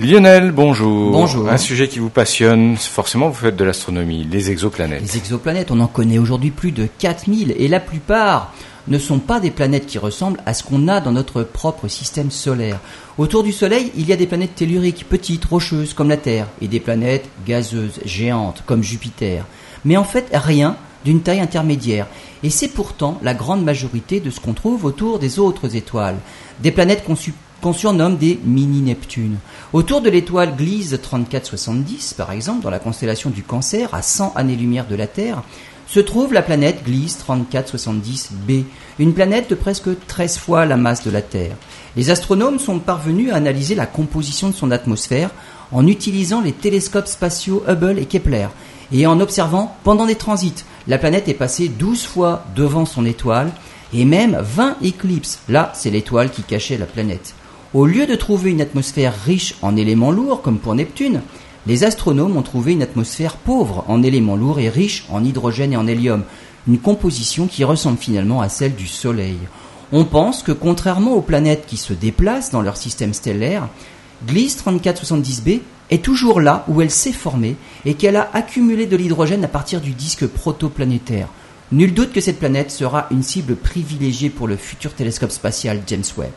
Lionel, bonjour. Bonjour. Un sujet qui vous passionne, forcément vous faites de l'astronomie, les exoplanètes. Les exoplanètes, on en connaît aujourd'hui plus de 4000 et la plupart ne sont pas des planètes qui ressemblent à ce qu'on a dans notre propre système solaire. Autour du Soleil, il y a des planètes telluriques, petites, rocheuses, comme la Terre, et des planètes gazeuses, géantes, comme Jupiter. Mais en fait, rien d'une taille intermédiaire. Et c'est pourtant la grande majorité de ce qu'on trouve autour des autres étoiles. Des planètes conçues qu'on surnomme des mini-Neptunes. Autour de l'étoile Gliese 3470, par exemple, dans la constellation du Cancer, à 100 années-lumière de la Terre, se trouve la planète Gliese 3470b, une planète de presque 13 fois la masse de la Terre. Les astronomes sont parvenus à analyser la composition de son atmosphère en utilisant les télescopes spatiaux Hubble et Kepler, et en observant pendant des transits. La planète est passée 12 fois devant son étoile, et même 20 éclipses. Là, c'est l'étoile qui cachait la planète. Au lieu de trouver une atmosphère riche en éléments lourds, comme pour Neptune, les astronomes ont trouvé une atmosphère pauvre en éléments lourds et riche en hydrogène et en hélium, une composition qui ressemble finalement à celle du Soleil. On pense que contrairement aux planètes qui se déplacent dans leur système stellaire, Gliese 3470b est toujours là où elle s'est formée et qu'elle a accumulé de l'hydrogène à partir du disque protoplanétaire. Nul doute que cette planète sera une cible privilégiée pour le futur télescope spatial James Webb.